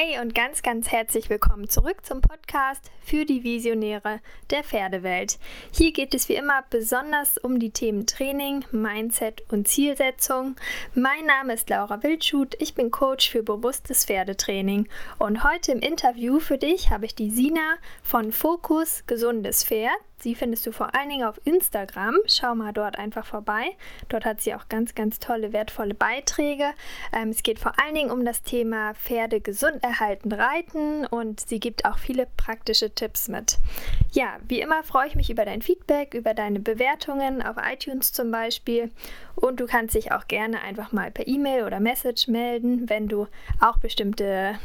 Hey und ganz, ganz herzlich willkommen zurück zum Podcast für die Visionäre der Pferdewelt. Hier geht es wie immer besonders um die Themen Training, Mindset und Zielsetzung. Mein Name ist Laura Wildschut, ich bin Coach für bewusstes Pferdetraining und heute im Interview für dich habe ich die Sina von Fokus Gesundes Pferd. Sie findest du vor allen Dingen auf Instagram. Schau mal dort einfach vorbei. Dort hat sie auch ganz, ganz tolle, wertvolle Beiträge. Ähm, es geht vor allen Dingen um das Thema Pferde gesund erhalten reiten und sie gibt auch viele praktische Tipps mit. Ja, wie immer freue ich mich über dein Feedback, über deine Bewertungen auf iTunes zum Beispiel. Und du kannst dich auch gerne einfach mal per E-Mail oder Message melden, wenn du auch bestimmte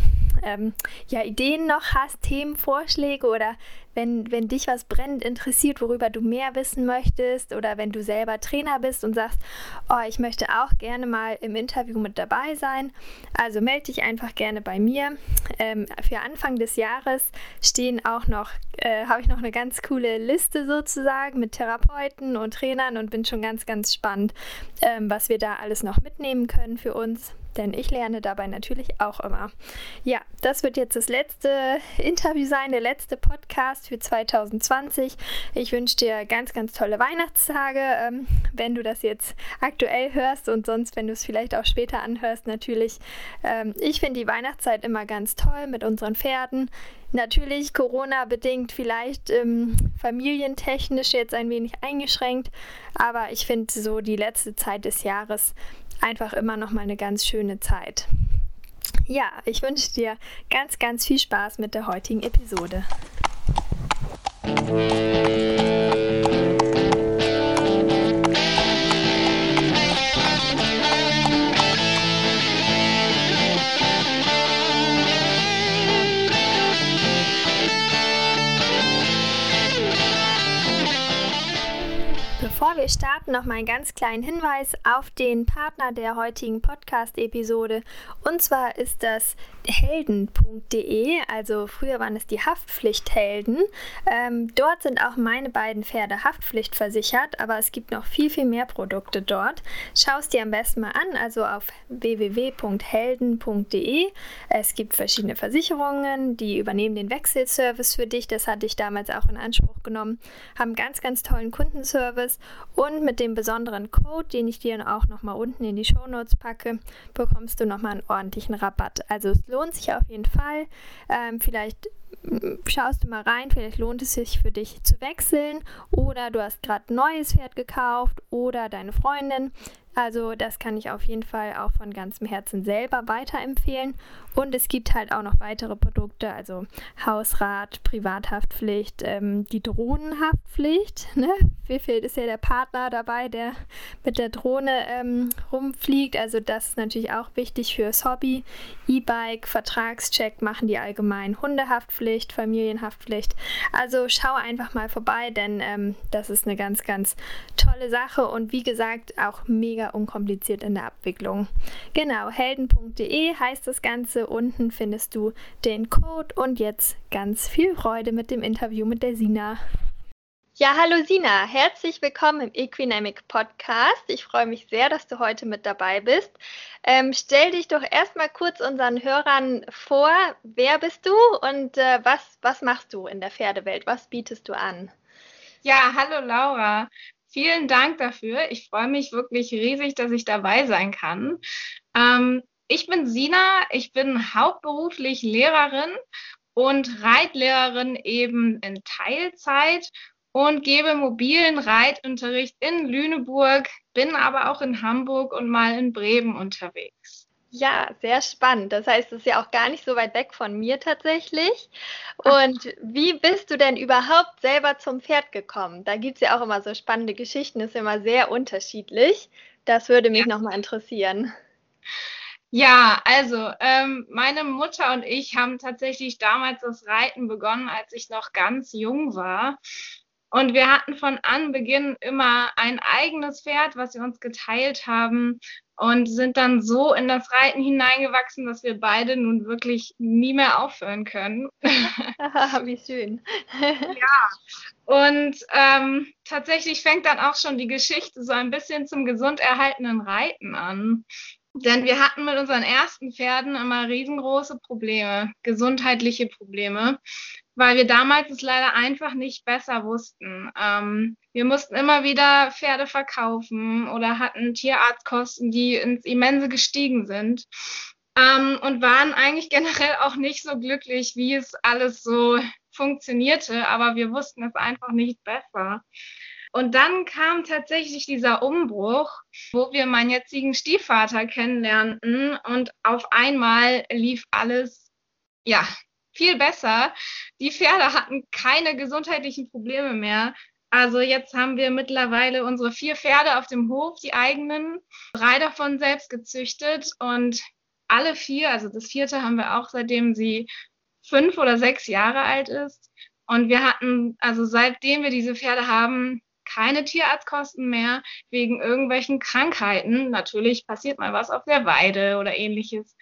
ähm, ja, Ideen noch hast, Themenvorschläge oder wenn, wenn dich was brennend interessiert, worüber du mehr wissen möchtest oder wenn du selber Trainer bist und sagst, oh, ich möchte auch gerne mal im Interview mit dabei sein. Also melde dich einfach gerne bei mir. Ähm, für Anfang des Jahres stehen auch noch, äh, habe ich noch eine ganz coole Liste sozusagen mit Therapeuten und Trainern und bin schon ganz, ganz spannend, ähm, was wir da alles noch mitnehmen können für uns denn ich lerne dabei natürlich auch immer. Ja, das wird jetzt das letzte Interview sein, der letzte Podcast für 2020. Ich wünsche dir ganz, ganz tolle Weihnachtstage, ähm, wenn du das jetzt aktuell hörst und sonst, wenn du es vielleicht auch später anhörst, natürlich. Ähm, ich finde die Weihnachtszeit immer ganz toll mit unseren Pferden. Natürlich Corona-bedingt vielleicht ähm, familientechnisch jetzt ein wenig eingeschränkt, aber ich finde so die letzte Zeit des Jahres einfach immer noch mal eine ganz schöne Zeit. Ja, ich wünsche dir ganz, ganz viel Spaß mit der heutigen Episode. Bevor wir starten, noch mal einen ganz kleinen Hinweis auf den Partner der heutigen Podcast-Episode. Und zwar ist das helden.de, also früher waren es die Haftpflichthelden. Ähm, dort sind auch meine beiden Pferde haftpflichtversichert, aber es gibt noch viel, viel mehr Produkte dort. Schau es dir am besten mal an, also auf www.helden.de. Es gibt verschiedene Versicherungen, die übernehmen den Wechselservice für dich. Das hatte ich damals auch in Anspruch genommen. Haben ganz, ganz tollen Kundenservice und mit dem besonderen Code, den ich dir auch nochmal unten in die Show Notes packe, bekommst du nochmal einen ordentlichen Rabatt. Also es lohnt sich auf jeden Fall. Ähm, vielleicht mm, schaust du mal rein, vielleicht lohnt es sich für dich zu wechseln oder du hast gerade ein neues Pferd gekauft oder deine Freundin also das kann ich auf jeden Fall auch von ganzem Herzen selber weiterempfehlen. Und es gibt halt auch noch weitere Produkte, also Hausrat, Privathaftpflicht, ähm, die Drohnenhaftpflicht. Ne? Wie viel ist ja der Partner dabei, der mit der Drohne ähm, rumfliegt? Also das ist natürlich auch wichtig fürs Hobby. E-Bike, Vertragscheck machen die allgemein Hundehaftpflicht, Familienhaftpflicht. Also schau einfach mal vorbei, denn ähm, das ist eine ganz, ganz tolle Sache und wie gesagt auch mega mega unkompliziert in der Abwicklung. Genau, helden.de heißt das Ganze. Unten findest du den Code und jetzt ganz viel Freude mit dem Interview mit der Sina. Ja, hallo Sina, herzlich willkommen im Equinamic Podcast. Ich freue mich sehr, dass du heute mit dabei bist. Ähm, stell dich doch erstmal kurz unseren Hörern vor. Wer bist du und äh, was, was machst du in der Pferdewelt? Was bietest du an? Ja, hallo Laura. Vielen Dank dafür. Ich freue mich wirklich riesig, dass ich dabei sein kann. Ähm, ich bin Sina, ich bin hauptberuflich Lehrerin und Reitlehrerin eben in Teilzeit und gebe mobilen Reitunterricht in Lüneburg, bin aber auch in Hamburg und mal in Bremen unterwegs. Ja, sehr spannend. Das heißt, es ist ja auch gar nicht so weit weg von mir tatsächlich. Und wie bist du denn überhaupt selber zum Pferd gekommen? Da gibt es ja auch immer so spannende Geschichten, ist immer sehr unterschiedlich. Das würde mich ja. nochmal interessieren. Ja, also ähm, meine Mutter und ich haben tatsächlich damals das Reiten begonnen, als ich noch ganz jung war. Und wir hatten von Anbeginn immer ein eigenes Pferd, was wir uns geteilt haben und sind dann so in das Reiten hineingewachsen, dass wir beide nun wirklich nie mehr aufhören können. Wie schön. ja, und ähm, tatsächlich fängt dann auch schon die Geschichte so ein bisschen zum gesund erhaltenen Reiten an. Denn wir hatten mit unseren ersten Pferden immer riesengroße Probleme, gesundheitliche Probleme, weil wir damals es leider einfach nicht besser wussten. Ähm, wir mussten immer wieder Pferde verkaufen oder hatten Tierarztkosten, die ins Immense gestiegen sind. Ähm, und waren eigentlich generell auch nicht so glücklich, wie es alles so funktionierte, aber wir wussten es einfach nicht besser. Und dann kam tatsächlich dieser Umbruch, wo wir meinen jetzigen Stiefvater kennenlernten und auf einmal lief alles, ja, viel besser. Die Pferde hatten keine gesundheitlichen Probleme mehr. Also jetzt haben wir mittlerweile unsere vier Pferde auf dem Hof, die eigenen, drei davon selbst gezüchtet und alle vier, also das vierte haben wir auch seitdem sie fünf oder sechs Jahre alt ist. Und wir hatten, also seitdem wir diese Pferde haben, keine Tierarztkosten mehr wegen irgendwelchen Krankheiten. Natürlich passiert mal was auf der Weide oder ähnliches.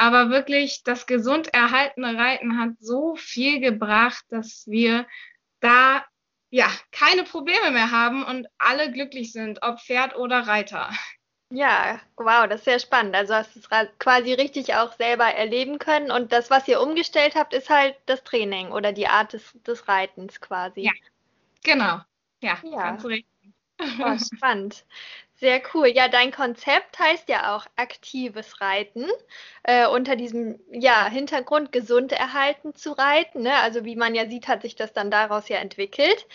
Aber wirklich, das gesund erhaltene Reiten hat so viel gebracht, dass wir da ja keine Probleme mehr haben und alle glücklich sind, ob Pferd oder Reiter. Ja, wow, das ist sehr spannend. Also hast du es quasi richtig auch selber erleben können. Und das, was ihr umgestellt habt, ist halt das Training oder die Art des, des Reitens quasi. Ja, genau. Ja, ja. ganz richtig. Oh, spannend. Sehr cool. Ja, dein Konzept heißt ja auch aktives Reiten. Äh, unter diesem ja, Hintergrund gesund erhalten zu reiten. Ne? Also wie man ja sieht, hat sich das dann daraus ja entwickelt.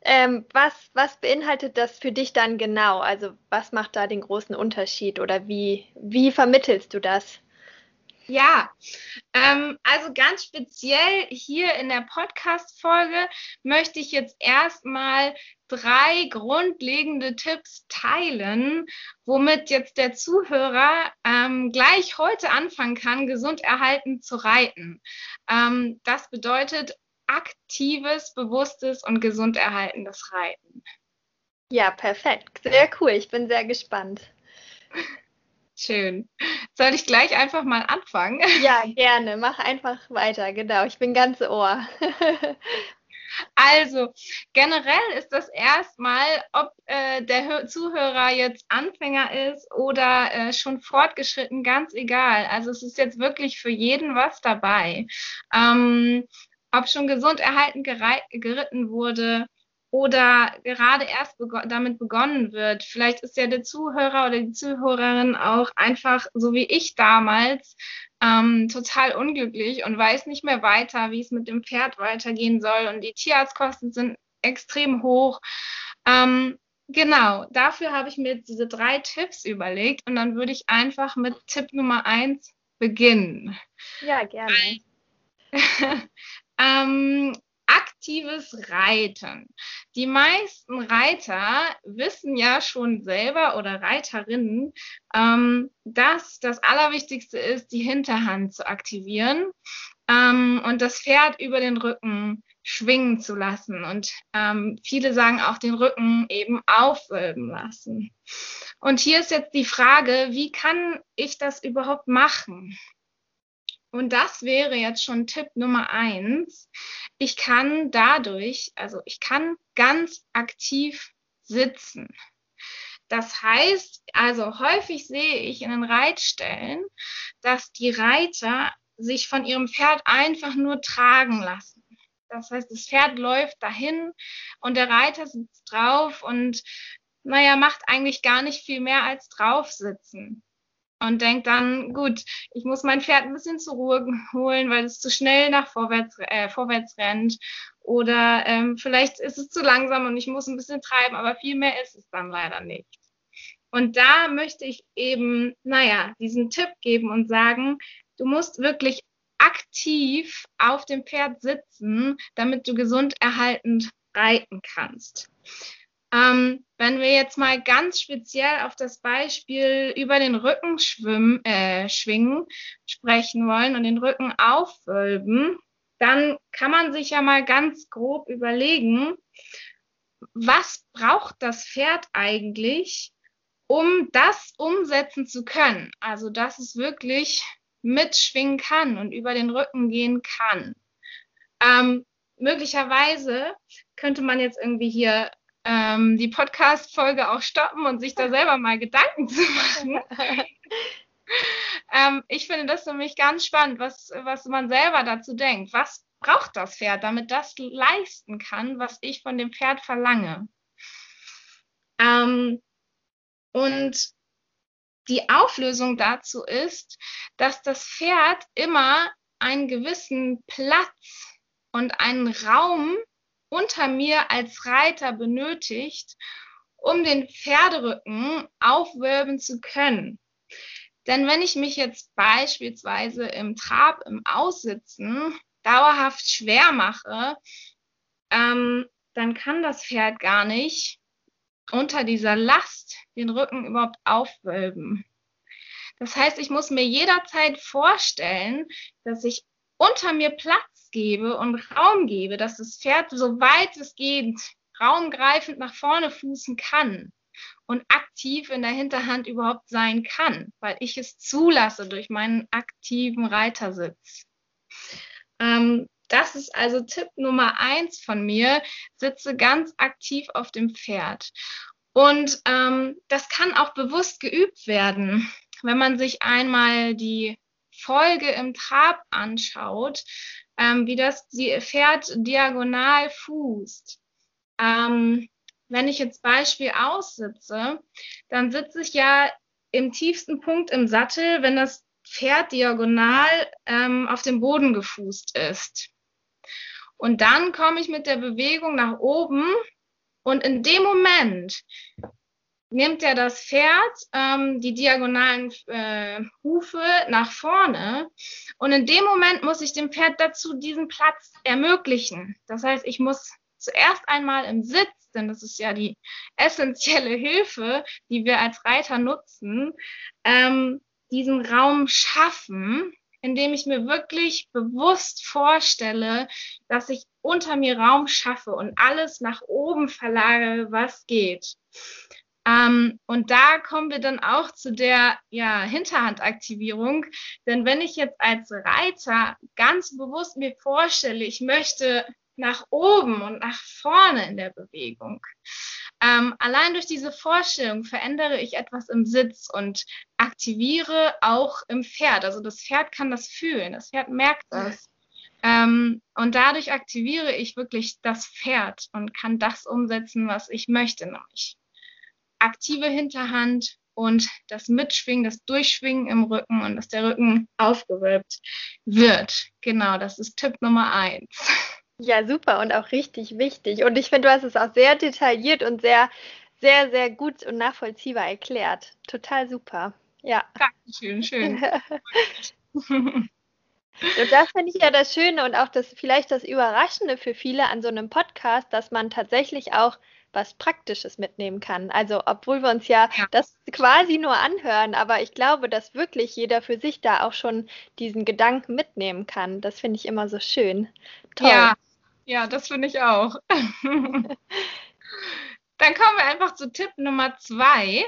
Ähm, was, was beinhaltet das für dich dann genau? Also was macht da den großen Unterschied oder wie, wie vermittelst du das? Ja, ähm, also ganz speziell hier in der Podcast-Folge möchte ich jetzt erstmal drei grundlegende Tipps teilen, womit jetzt der Zuhörer ähm, gleich heute anfangen kann, gesund erhalten zu reiten. Ähm, das bedeutet aktives, bewusstes und gesund erhaltenes Reiten. Ja, perfekt. Sehr cool. Ich bin sehr gespannt. Schön. Soll ich gleich einfach mal anfangen? Ja, gerne. Mach einfach weiter. Genau. Ich bin ganz Ohr. Also, generell ist das erstmal, ob äh, der Zuhörer jetzt Anfänger ist oder äh, schon fortgeschritten, ganz egal. Also, es ist jetzt wirklich für jeden was dabei. Ähm, ob schon gesund erhalten geritten wurde oder gerade erst bego damit begonnen wird. Vielleicht ist ja der Zuhörer oder die Zuhörerin auch einfach, so wie ich damals, ähm, total unglücklich und weiß nicht mehr weiter, wie es mit dem Pferd weitergehen soll. Und die Tierarztkosten sind extrem hoch. Ähm, genau, dafür habe ich mir jetzt diese drei Tipps überlegt und dann würde ich einfach mit Tipp Nummer eins beginnen. Ja, gerne. ähm, aktives Reiten. Die meisten Reiter wissen ja schon selber oder Reiterinnen, ähm, dass das Allerwichtigste ist, die Hinterhand zu aktivieren ähm, und das Pferd über den Rücken schwingen zu lassen. Und ähm, viele sagen auch den Rücken eben aufwölben lassen. Und hier ist jetzt die Frage, wie kann ich das überhaupt machen? Und das wäre jetzt schon Tipp Nummer eins. Ich kann dadurch, also ich kann ganz aktiv sitzen. Das heißt, also häufig sehe ich in den Reitstellen, dass die Reiter sich von ihrem Pferd einfach nur tragen lassen. Das heißt, das Pferd läuft dahin und der Reiter sitzt drauf und naja, macht eigentlich gar nicht viel mehr als drauf sitzen und denkt dann, gut, ich muss mein Pferd ein bisschen zur Ruhe holen, weil es zu schnell nach vorwärts, äh, vorwärts rennt. Oder ähm, vielleicht ist es zu langsam und ich muss ein bisschen treiben, aber viel mehr ist es dann leider nicht. Und da möchte ich eben, naja, diesen Tipp geben und sagen, du musst wirklich aktiv auf dem Pferd sitzen, damit du gesund erhaltend reiten kannst. Ähm, wenn wir jetzt mal ganz speziell auf das Beispiel über den Rücken schwimmen, äh, schwingen sprechen wollen und den Rücken aufwölben, dann kann man sich ja mal ganz grob überlegen, was braucht das Pferd eigentlich, um das umsetzen zu können? Also, dass es wirklich mitschwingen kann und über den Rücken gehen kann. Ähm, möglicherweise könnte man jetzt irgendwie hier ähm, die Podcast-Folge auch stoppen und sich da selber mal Gedanken zu machen. ähm, ich finde das nämlich ganz spannend, was, was man selber dazu denkt. Was braucht das Pferd, damit das leisten kann, was ich von dem Pferd verlange? Ähm, und die Auflösung dazu ist, dass das Pferd immer einen gewissen Platz und einen Raum unter mir als Reiter benötigt, um den Pferderücken aufwölben zu können. Denn wenn ich mich jetzt beispielsweise im Trab, im Aussitzen dauerhaft schwer mache, ähm, dann kann das Pferd gar nicht unter dieser Last den Rücken überhaupt aufwölben. Das heißt, ich muss mir jederzeit vorstellen, dass ich unter mir Platz gebe und Raum gebe, dass das Pferd, so weit es geht, raumgreifend nach vorne fußen kann und aktiv in der Hinterhand überhaupt sein kann, weil ich es zulasse durch meinen aktiven Reitersitz. Ähm, das ist also Tipp Nummer eins von mir. Sitze ganz aktiv auf dem Pferd. Und ähm, das kann auch bewusst geübt werden. Wenn man sich einmal die Folge im Trab anschaut, ähm, wie das Pferd diagonal fußt. Ähm, wenn ich jetzt Beispiel aussitze, dann sitze ich ja im tiefsten Punkt im Sattel, wenn das Pferd diagonal ähm, auf dem Boden gefußt ist. Und dann komme ich mit der Bewegung nach oben und in dem Moment nimmt er das Pferd ähm, die diagonalen äh, Hufe nach vorne und in dem Moment muss ich dem Pferd dazu diesen Platz ermöglichen. Das heißt, ich muss zuerst einmal im Sitz, denn das ist ja die essentielle Hilfe, die wir als Reiter nutzen, ähm, diesen Raum schaffen, indem ich mir wirklich bewusst vorstelle, dass ich unter mir Raum schaffe und alles nach oben verlagere, was geht. Ähm, und da kommen wir dann auch zu der ja, Hinterhandaktivierung. Denn wenn ich jetzt als Reiter ganz bewusst mir vorstelle, ich möchte nach oben und nach vorne in der Bewegung, ähm, allein durch diese Vorstellung verändere ich etwas im Sitz und aktiviere auch im Pferd. Also das Pferd kann das fühlen, das Pferd merkt das. Ähm, und dadurch aktiviere ich wirklich das Pferd und kann das umsetzen, was ich möchte, nämlich aktive Hinterhand und das Mitschwingen, das Durchschwingen im Rücken und dass der Rücken aufgewölbt wird. Genau, das ist Tipp Nummer eins. Ja, super und auch richtig wichtig. Und ich finde, du hast es auch sehr detailliert und sehr, sehr, sehr gut und nachvollziehbar erklärt. Total super. Ja. Dankeschön, schön. und das finde ich ja das Schöne und auch das vielleicht das Überraschende für viele an so einem Podcast, dass man tatsächlich auch was Praktisches mitnehmen kann. Also, obwohl wir uns ja, ja, das quasi nur anhören, aber ich glaube, dass wirklich jeder für sich da auch schon diesen Gedanken mitnehmen kann. Das finde ich immer so schön. Toll. Ja, ja, das finde ich auch. Dann kommen wir einfach zu Tipp Nummer zwei.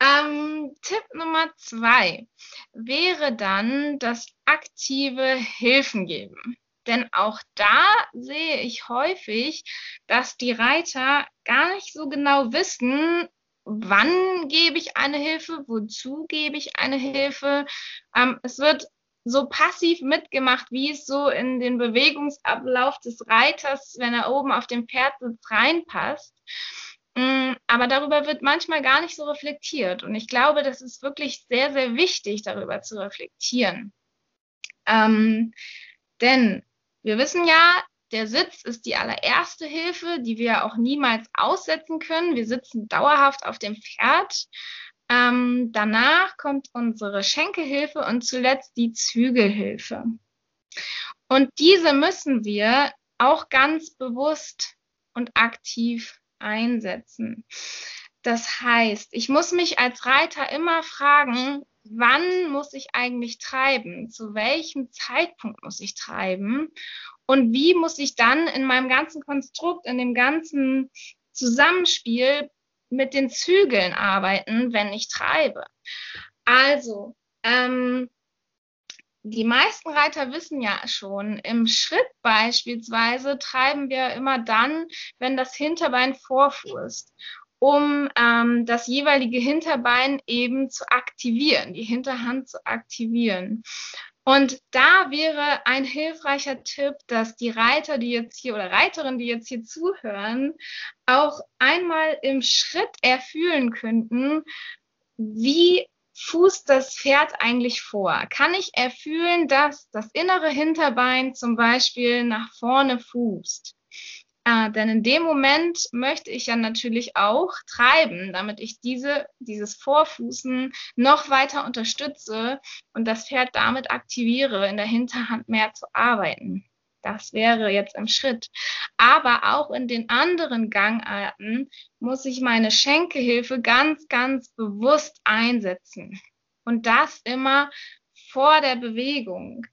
Ähm, Tipp Nummer zwei wäre dann das aktive Hilfen geben. Denn auch da sehe ich häufig, dass die Reiter gar nicht so genau wissen, wann gebe ich eine Hilfe, wozu gebe ich eine Hilfe. Ähm, es wird so passiv mitgemacht, wie es so in den Bewegungsablauf des Reiters, wenn er oben auf dem Pferd sitzt, reinpasst. Mm, aber darüber wird manchmal gar nicht so reflektiert. Und ich glaube, das ist wirklich sehr, sehr wichtig, darüber zu reflektieren. Ähm, denn wir wissen ja, der Sitz ist die allererste Hilfe, die wir auch niemals aussetzen können. Wir sitzen dauerhaft auf dem Pferd. Ähm, danach kommt unsere Schenkelhilfe und zuletzt die Zügelhilfe. Und diese müssen wir auch ganz bewusst und aktiv einsetzen. Das heißt, ich muss mich als Reiter immer fragen, wann muss ich eigentlich treiben? Zu welchem Zeitpunkt muss ich treiben? Und wie muss ich dann in meinem ganzen Konstrukt, in dem ganzen Zusammenspiel mit den Zügeln arbeiten, wenn ich treibe. Also, ähm, die meisten Reiter wissen ja schon, im Schritt beispielsweise treiben wir immer dann, wenn das Hinterbein vorfußt. Um ähm, das jeweilige Hinterbein eben zu aktivieren, die Hinterhand zu aktivieren. Und da wäre ein hilfreicher Tipp, dass die Reiter, die jetzt hier oder Reiterinnen, die jetzt hier zuhören, auch einmal im Schritt erfühlen könnten, wie fußt das Pferd eigentlich vor? Kann ich erfühlen, dass das innere Hinterbein zum Beispiel nach vorne fußt? Äh, denn in dem Moment möchte ich ja natürlich auch treiben, damit ich diese, dieses Vorfußen noch weiter unterstütze und das Pferd damit aktiviere, in der Hinterhand mehr zu arbeiten. Das wäre jetzt im Schritt. Aber auch in den anderen Gangarten muss ich meine Schenkelhilfe ganz, ganz bewusst einsetzen. Und das immer vor der Bewegung.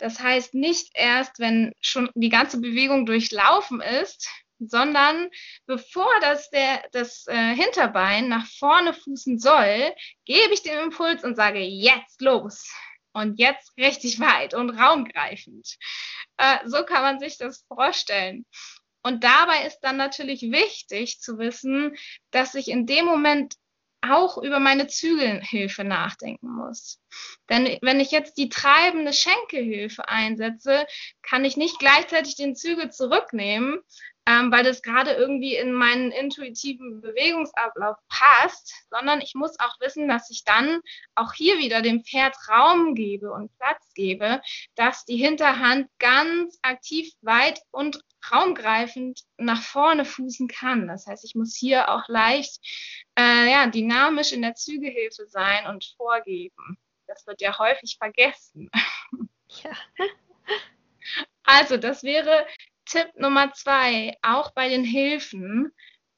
Das heißt nicht erst, wenn schon die ganze Bewegung durchlaufen ist, sondern bevor das, der, das äh, Hinterbein nach vorne fußen soll, gebe ich den Impuls und sage jetzt los und jetzt richtig weit und raumgreifend. Äh, so kann man sich das vorstellen. Und dabei ist dann natürlich wichtig zu wissen, dass ich in dem Moment auch über meine Zügelhilfe nachdenken muss. Denn wenn ich jetzt die treibende Schenkelhilfe einsetze, kann ich nicht gleichzeitig den Zügel zurücknehmen, ähm, weil das gerade irgendwie in meinen intuitiven Bewegungsablauf passt, sondern ich muss auch wissen, dass ich dann auch hier wieder dem Pferd Raum gebe und Platz gebe, dass die Hinterhand ganz aktiv weit und raumgreifend nach vorne fußen kann. Das heißt, ich muss hier auch leicht äh, ja, dynamisch in der Zügehilfe sein und vorgeben. Das wird ja häufig vergessen. Ja. Also, das wäre Tipp Nummer zwei, auch bei den Hilfen,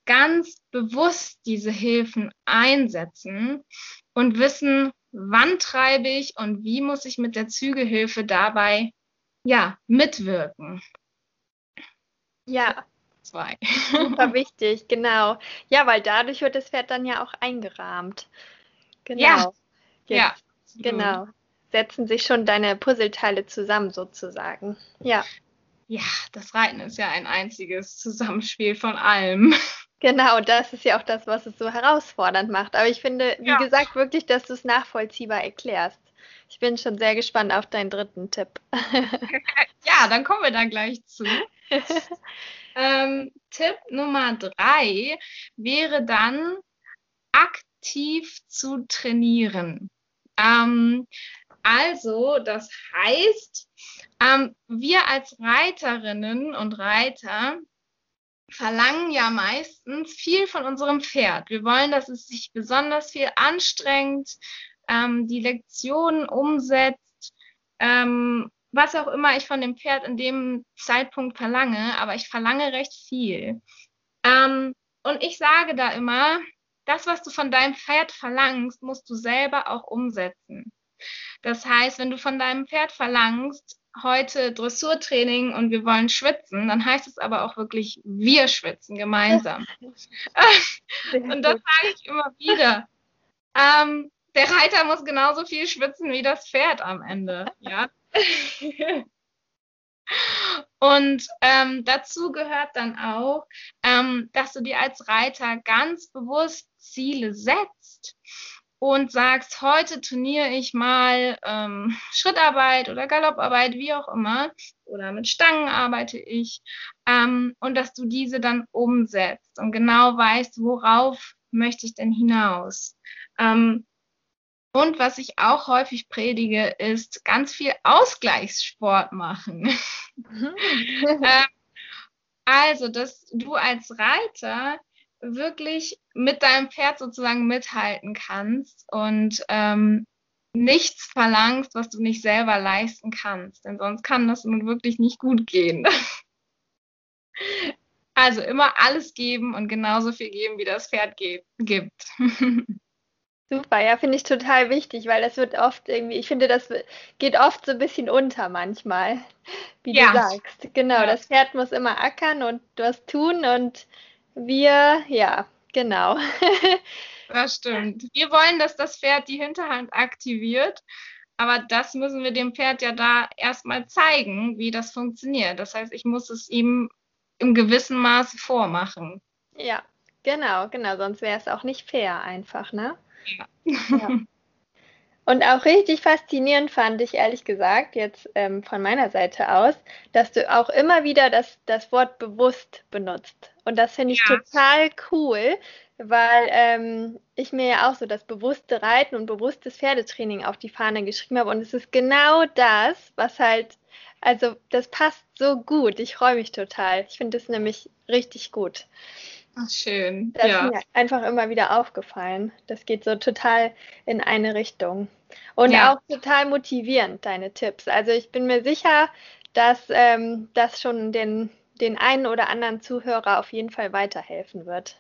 ganz bewusst diese Hilfen einsetzen und wissen, wann treibe ich und wie muss ich mit der Zügehilfe dabei ja mitwirken. Ja. Zwei. Super wichtig, genau. Ja, weil dadurch wird das Pferd dann ja auch eingerahmt. Genau. Ja. Jetzt, ja. Genau. Setzen sich schon deine Puzzleteile zusammen sozusagen. Ja ja, das Reiten ist ja ein einziges Zusammenspiel von allem. Genau, das ist ja auch das, was es so herausfordernd macht. Aber ich finde, wie ja. gesagt, wirklich, dass du es nachvollziehbar erklärst. Ich bin schon sehr gespannt auf deinen dritten Tipp. ja, dann kommen wir da gleich zu. Ähm, Tipp Nummer drei wäre dann, aktiv zu trainieren. Ähm, also, das heißt, ähm, wir als Reiterinnen und Reiter verlangen ja meistens viel von unserem Pferd. Wir wollen, dass es sich besonders viel anstrengt, ähm, die Lektionen umsetzt, ähm, was auch immer ich von dem Pferd in dem Zeitpunkt verlange, aber ich verlange recht viel. Ähm, und ich sage da immer, das, was du von deinem Pferd verlangst, musst du selber auch umsetzen. Das heißt, wenn du von deinem Pferd verlangst, heute Dressurtraining und wir wollen schwitzen, dann heißt es aber auch wirklich, wir schwitzen gemeinsam. und das sage ich immer wieder. Ähm, der Reiter muss genauso viel schwitzen wie das Pferd am Ende. Ja. Und ähm, dazu gehört dann auch, ähm, dass du dir als Reiter ganz bewusst Ziele setzt und sagst, heute turniere ich mal ähm, Schrittarbeit oder Galopparbeit, wie auch immer, oder mit Stangen arbeite ich, ähm, und dass du diese dann umsetzt und genau weißt, worauf möchte ich denn hinaus. Ähm, und was ich auch häufig predige, ist ganz viel Ausgleichssport machen. Mhm. ähm, also, dass du als Reiter wirklich mit deinem Pferd sozusagen mithalten kannst und ähm, nichts verlangst, was du nicht selber leisten kannst. Denn sonst kann das nun wirklich nicht gut gehen. also immer alles geben und genauso viel geben, wie das Pferd gibt. Super, ja, finde ich total wichtig, weil das wird oft irgendwie, ich finde, das geht oft so ein bisschen unter manchmal, wie ja. du sagst. Genau, ja. das Pferd muss immer ackern und was tun und wir, ja, genau. das stimmt. Wir wollen, dass das Pferd die Hinterhand aktiviert, aber das müssen wir dem Pferd ja da erstmal zeigen, wie das funktioniert. Das heißt, ich muss es ihm im gewissen Maße vormachen. Ja, Genau, genau, sonst wäre es auch nicht fair einfach, ne? Ja. Und auch richtig faszinierend fand ich ehrlich gesagt, jetzt ähm, von meiner Seite aus, dass du auch immer wieder das, das Wort bewusst benutzt. Und das finde ich ja. total cool, weil ähm, ich mir ja auch so das bewusste Reiten und bewusstes Pferdetraining auf die Fahne geschrieben habe. Und es ist genau das, was halt, also das passt so gut. Ich freue mich total. Ich finde es nämlich richtig gut. Ach, schön. Das ja. ist mir einfach immer wieder aufgefallen. Das geht so total in eine Richtung. Und ja. auch total motivierend, deine Tipps. Also ich bin mir sicher, dass ähm, das schon den, den einen oder anderen Zuhörer auf jeden Fall weiterhelfen wird.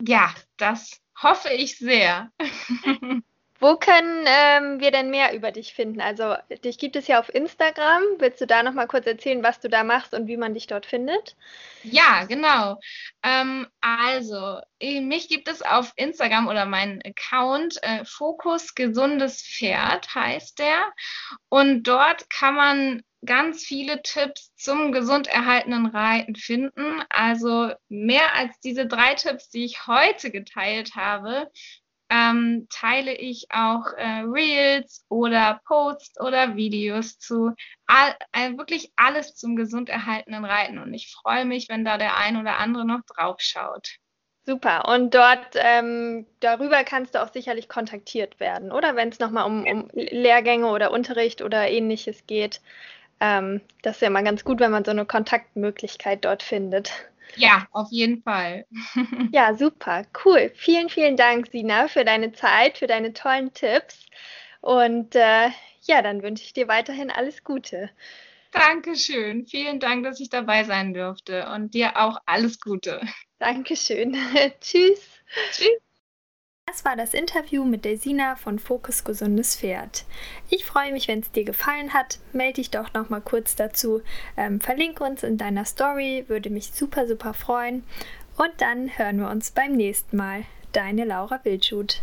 Ja, das hoffe ich sehr. Wo können ähm, wir denn mehr über dich finden? Also dich gibt es ja auf Instagram. Willst du da noch mal kurz erzählen, was du da machst und wie man dich dort findet? Ja, genau. Ähm, also mich gibt es auf Instagram oder meinen Account äh, Fokus gesundes Pferd heißt der und dort kann man ganz viele Tipps zum gesund erhaltenen Reiten finden. Also mehr als diese drei Tipps, die ich heute geteilt habe, ähm, teile ich auch äh, Reels oder Posts oder Videos zu all, äh, wirklich alles zum gesund erhaltenen Reiten. Und ich freue mich, wenn da der ein oder andere noch drauf schaut. Super. Und dort ähm, darüber kannst du auch sicherlich kontaktiert werden, oder? Wenn es nochmal um, um Lehrgänge oder Unterricht oder ähnliches geht. Ähm, das ist ja mal ganz gut, wenn man so eine Kontaktmöglichkeit dort findet. Ja, auf jeden Fall. ja, super, cool. Vielen, vielen Dank, Sina, für deine Zeit, für deine tollen Tipps. Und äh, ja, dann wünsche ich dir weiterhin alles Gute. Dankeschön. Vielen Dank, dass ich dabei sein durfte. Und dir auch alles Gute. Dankeschön. Tschüss. Tschüss. Das war das Interview mit der Sina von Fokus Gesundes Pferd. Ich freue mich, wenn es dir gefallen hat. Melde dich doch noch mal kurz dazu. Ähm, verlinke uns in deiner Story, würde mich super, super freuen. Und dann hören wir uns beim nächsten Mal. Deine Laura Wildschut.